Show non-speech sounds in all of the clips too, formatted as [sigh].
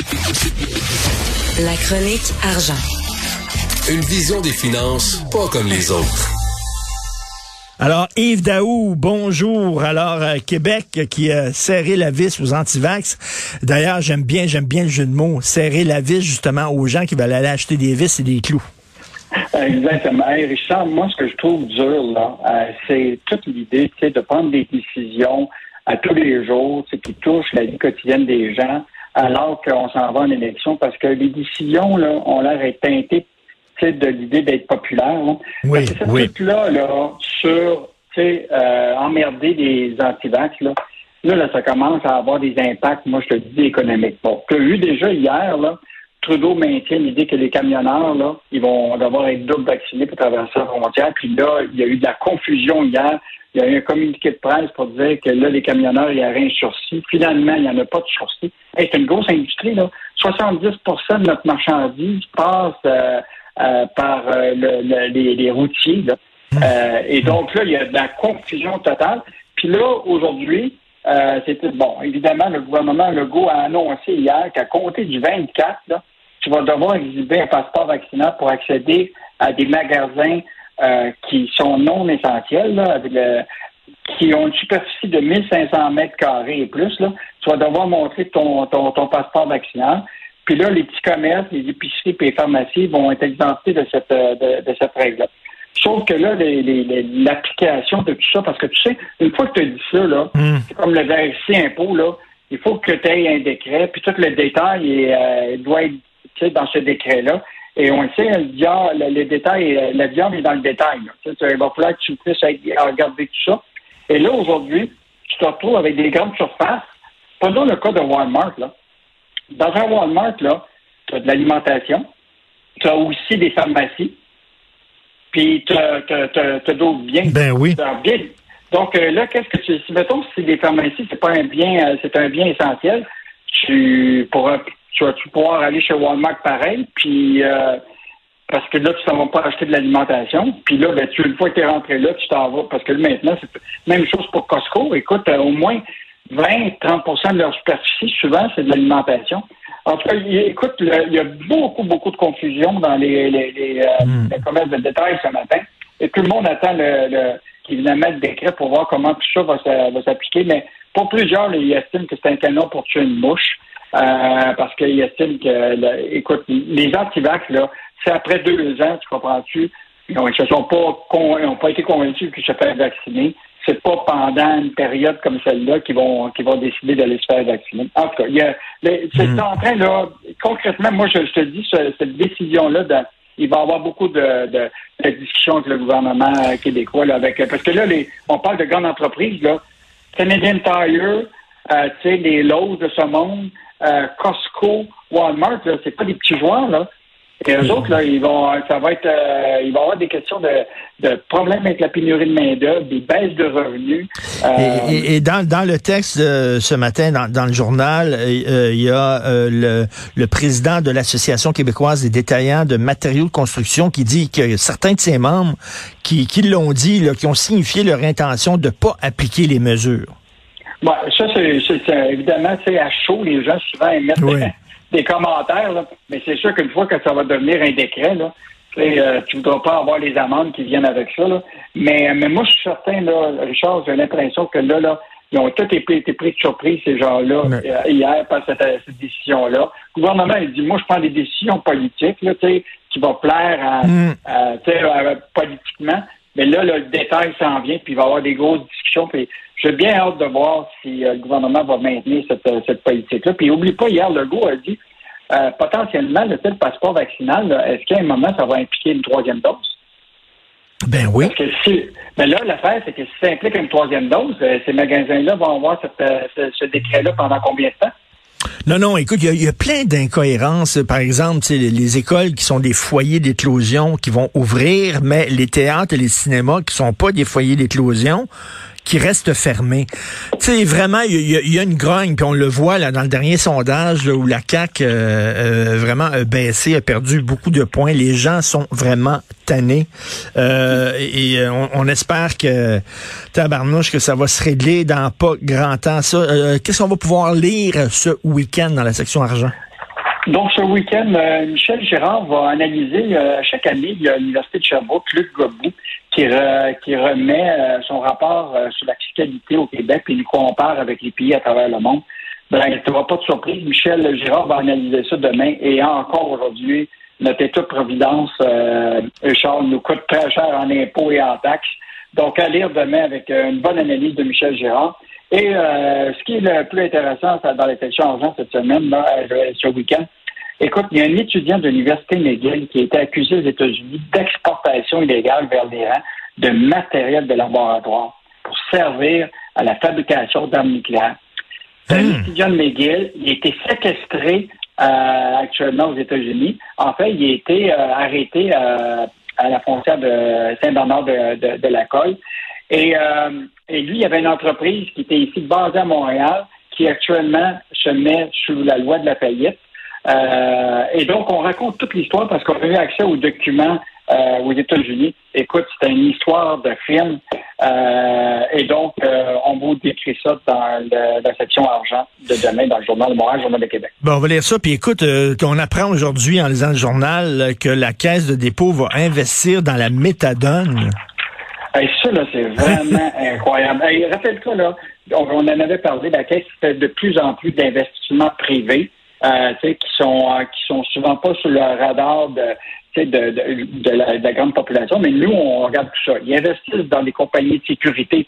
La chronique argent. Une vision des finances pas comme les autres. Alors, Yves Daou, bonjour. Alors, euh, Québec qui a serré la vis aux antivax. D'ailleurs, j'aime bien, j'aime bien le jeu de mots. Serrer la vis, justement, aux gens qui veulent aller acheter des vis et des clous. Exactement. Hey, Richard, moi, ce que je trouve dur, là, euh, c'est toute l'idée, de prendre des décisions à tous les jours, qui touchent la vie quotidienne des gens, alors qu'on s'en va en élection, parce que les décisions, là, ont l'air d'être teintées de l'idée d'être populaire. Oui, parce que ce oui. truc-là, là, sur, euh, emmerder les antivax, là, là, là, ça commence à avoir des impacts, moi, je te dis, économiques. Bon, tu as vu déjà hier, là, Trudeau maintient l'idée que les camionneurs, là, ils vont devoir être double vaccinés pour traverser la frontière. Puis là, il y a eu de la confusion hier. Il y a eu un communiqué de presse pour dire que là, les camionneurs, il y aurait un sursis. Finalement, il n'y en a pas de sursis. Hey, c'est une grosse industrie, là. 70% de notre marchandise passe euh, euh, par euh, le, le, les, les, routiers. Là. Euh, et donc là, il y a de la confusion totale. Puis là, aujourd'hui, c'était bon. Évidemment, le gouvernement Legault a annoncé hier qu'à compter du 24, là, tu vas devoir exhiber un passeport vaccinal pour accéder à des magasins euh, qui sont non essentiels, là, avec le, qui ont une superficie de 1500 mètres carrés et plus. Là. Tu vas devoir montrer ton, ton, ton passeport vaccinal. Puis là, les petits commerces, les épiceries et les pharmacies vont être exemptés de cette, de, de cette règle-là. Sauf que là, l'application de tout ça, parce que tu sais, une fois que tu as dit ça, là, mm. c'est comme le VRC impôt, là, il faut que tu aies un décret, puis tout le détail est, euh, doit être dans ce décret-là. Et on le sait, le, diable, le, le détail, la viande est dans le détail. Là. Il va falloir que tu puisses regarder tout ça. Et là, aujourd'hui, tu te retrouves avec des grandes surfaces. Prenons le cas de Walmart. Là. Dans un Walmart, là, tu as de l'alimentation, tu as aussi des pharmacies, puis tu as, d'autres biens. Ben oui. Bien. Donc euh, là, qu'est-ce que tu. Si mettons si des pharmacies, c'est pas un bien, euh, c'est un bien essentiel, tu pourras tu vas tu pouvoir aller chez Walmart pareil, puis euh, parce que là, tu ne vas pas acheter de l'alimentation. Puis là, ben, tu, une fois que tu es rentré là, tu t'en vas. Parce que là, maintenant, c'est même chose pour Costco. Écoute, euh, au moins 20-30% de leur superficie, souvent, c'est de l'alimentation. En tout cas, écoute, il y a beaucoup, beaucoup de confusion dans les, les, les, euh, mm. les commerces de détail ce matin. Et tout le monde attend le, le évidemment le décret pour voir comment tout ça va s'appliquer. Mais pour plusieurs, ils estiment que c'est un canon pour tuer une mouche. Euh, parce qu'ils estiment que, là, écoute, les antivax, là, c'est après deux ans, tu comprends-tu, ils ne se sont pas, ont pas été convaincus qu'ils se faire vacciner. C'est pas pendant une période comme celle-là qu'ils vont, qu'ils vont décider d'aller se faire vacciner. En tout cas, il y a, c'est mm. en train, là, concrètement, moi, je, je te dis, cette décision-là, de, il va y avoir beaucoup de, discussions avec le gouvernement québécois, là, avec, parce que là, on parle de grandes entreprises, là, Canadian Tire, euh, les Lowe's de ce monde, euh, Costco, Walmart, c'est pas des petits joueurs, là. Et eux autres, là, ils vont, ça va être, euh, il va y avoir des questions de, de problèmes avec la pénurie de main-d'œuvre, des baisses de revenus. Euh... Et, et, et, dans, dans le texte ce matin, dans, dans le journal, euh, il y a euh, le, le président de l'Association québécoise des détaillants de matériaux de construction qui dit que certains de ses membres qui, qui l'ont dit, là, qui ont signifié leur intention de ne pas appliquer les mesures. Bon, ça, c'est évidemment, c'est à chaud, les gens souvent émettent oui. Des, commentaires, là. mais c'est sûr qu'une fois que ça va devenir un décret, là, euh, tu ne voudras pas avoir les amendes qui viennent avec ça. Là. Mais, mais moi, je suis certain, là, Richard, j'ai l'impression que là, là, ils ont tous été, été pris de surprise, ces gens-là, euh, hier, par cette, cette décision-là. Le gouvernement, il dit, moi, je prends des décisions politiques, là, qui vont plaire à, mm. à, à, politiquement. Mais là, là, le détail s'en vient, puis il va y avoir des grosses discussions. Puis j'ai bien hâte de voir si euh, le gouvernement va maintenir cette, euh, cette politique-là. Puis oublie pas, hier, Legault a dit euh, potentiellement, le tel passeport vaccinal, est-ce qu'à un moment, ça va impliquer une troisième dose? Ben oui. Parce que si, ben là, l'affaire, c'est que si ça implique une troisième dose, euh, ces magasins-là vont avoir cette, ce, ce décret-là pendant combien de temps? Non, non, écoute, il y, a plein d'incohérences. Par exemple, les, les écoles qui sont des foyers d'éclosion qui vont ouvrir, mais les théâtres et les cinémas qui sont pas des foyers d'éclosion qui reste fermé. Tu sais, vraiment, il y, y, a une grogne, puis on le voit là dans le dernier sondage où la CAQ euh, euh, vraiment a baissé, a perdu beaucoup de points. Les gens sont vraiment tannés. Euh, et on, on, espère que, tabarnouche, que ça va se régler dans pas grand temps. Ça, euh, qu'est-ce qu'on va pouvoir lire ce week-end dans la section argent? Donc, ce week-end, euh, Michel Girard va analyser euh, chaque année, il y a l'Université de Sherbrooke, Luc Gobou, qui, qui remet euh, son rapport sur la fiscalité au Québec et il compare avec les pays à travers le monde. Ben, tu n'auras pas de surprise. Michel Girard va analyser ça demain et encore aujourd'hui, notre État-providence, euh, Charles, nous coûte très cher en impôts et en taxes. Donc, à lire demain avec une bonne analyse de Michel Girard. Et euh, ce qui est le plus intéressant dans les argent cette semaine, là, euh, ce week-end, écoute, il y a un étudiant de l'Université McGill qui a été accusé aux États-Unis d'exportation illégale vers l'Iran de matériel de laboratoire pour servir à la fabrication d'armes nucléaires. Un hmm. étudiant de McGill, il a été séquestré euh, actuellement aux États-Unis. En fait, il a été arrêté à la frontière de Saint-Bernard de, de, de la Colle. Et, euh, et lui, il y avait une entreprise qui était ici basée à Montréal, qui actuellement se met sous la loi de la faillite. Euh, et donc, on raconte toute l'histoire parce qu'on a eu accès aux documents euh, aux États-Unis. Écoute, c'est une histoire de film. Euh, et donc, euh, on vous décrit ça dans la section argent de demain dans le journal de Montréal, Journal de Québec. Bon, on va lire ça. Puis écoute, on apprend aujourd'hui en lisant le journal que la Caisse de dépôt va investir dans la méthadone. Hey, ça, là, c'est vraiment [laughs] incroyable. Hey, Rappelle-toi, là, on, en avait parlé, la Caisse fait de plus en plus d'investissements privés. Euh, qui sont qui sont souvent pas sur le radar de de, de, de, la, grande population, mais nous, on regarde tout ça. Ils investissent dans des compagnies de sécurité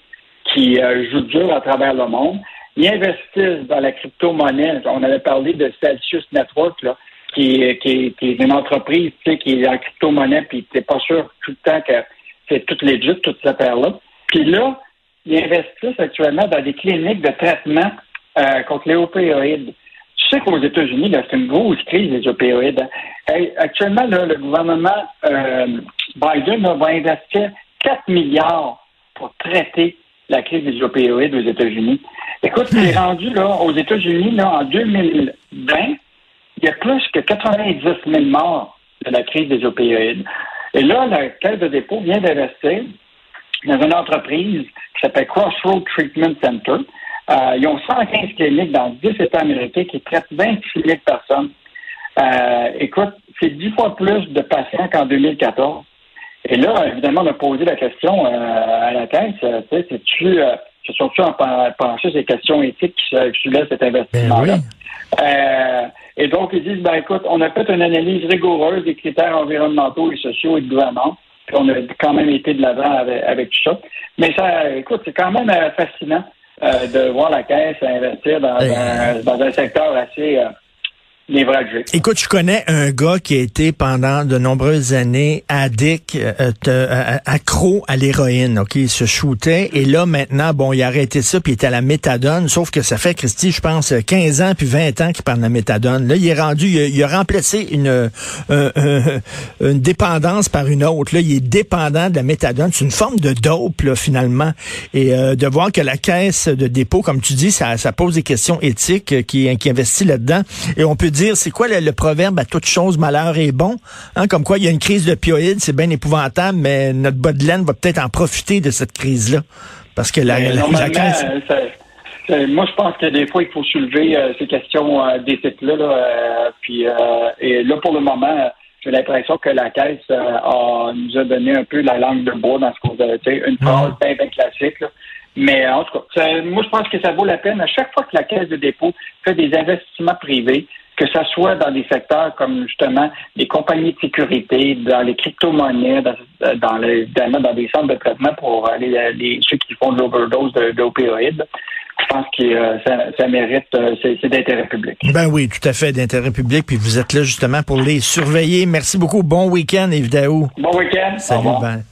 qui euh, jouent dur à travers le monde. Ils investissent dans la crypto-monnaie. On avait parlé de Celsius Network, là, qui, qui, qui est une entreprise qui est en crypto-monnaie, puis tu n'es pas sûr tout le temps que c'est toutes les toutes ces affaires-là. Puis là, ils investissent actuellement dans des cliniques de traitement euh, contre les opioïdes sais qu'aux États-Unis, c'est une grosse crise des opioïdes. actuellement, le gouvernement euh, Biden va investir 4 milliards pour traiter la crise des opioïdes aux États-Unis. Écoute, c'est hmm. rendu là, aux États-Unis, en 2020, il y a plus que 90 000 morts de la crise des opioïdes. Et là, la Caisse de dépôt vient d'investir dans une entreprise qui s'appelle Crossroad Treatment Center, euh, ils ont 115 cliniques dans 10 États américains qui traitent 26 000 personnes. Euh, écoute, c'est 10 fois plus de patients qu'en 2014. Et là, évidemment, on a posé la question euh, à la caisse, tu sais, tu se sont-tu penché ces questions éthiques qui soulèvent cet investissement-là? Ben et donc, ils disent, ben écoute, on a fait une analyse rigoureuse des critères environnementaux et sociaux et de gouvernance, puis on a quand même été de l'avant avec, avec, tout ça. Mais ça, écoute, c'est quand même fascinant euh, de voir la caisse investir dans, un, dans un secteur assez euh, Écoute, je connais un gars qui a été pendant de nombreuses années addict, euh, euh, accro à l'héroïne. Ok, il se shootait et là maintenant, bon, il a arrêté ça puis il est à la méthadone. Sauf que ça fait, Christy, je pense 15 ans puis 20 ans qu'il parle de la méthadone. Là, il est rendu, il a, remplacé une euh, une dépendance par une autre. Là, il est dépendant de la méthadone. C'est une forme de dope là, finalement. Et de voir que la caisse de dépôt, comme tu dis, ça, ça pose des questions éthiques qui, qui investit là-dedans. Et on peut dire c'est quoi le, proverbe à toute chose, malheur est bon? Hein, comme quoi, il y a une crise d'opioïdes, c'est bien épouvantable, mais notre bas de laine va peut-être en profiter de cette crise-là. Parce que la, crise... Euh, moi, je pense que des fois, il faut soulever euh, ces questions euh, d'éthique-là. Là, puis, et là, pour le moment, j'ai l'impression que la Caisse nous a donné un peu la langue de bois dans ce qu'on a une phrase bien, bien classique. Mais en tout cas, moi, je pense que ça vaut la peine. À chaque fois que la Caisse de dépôt fait des investissements privés, que ce soit dans des secteurs comme justement les compagnies de sécurité, dans les crypto-monnaies, dans, dans, dans des centres de traitement pour les, ceux qui font de l'overdose d'opioïdes. Je pense que euh, ça, mérite, euh, c'est d'intérêt public. Ben oui, tout à fait d'intérêt public. Puis vous êtes là justement pour les surveiller. Merci beaucoup. Bon week-end, Yves Bon week-end. Salut, ben.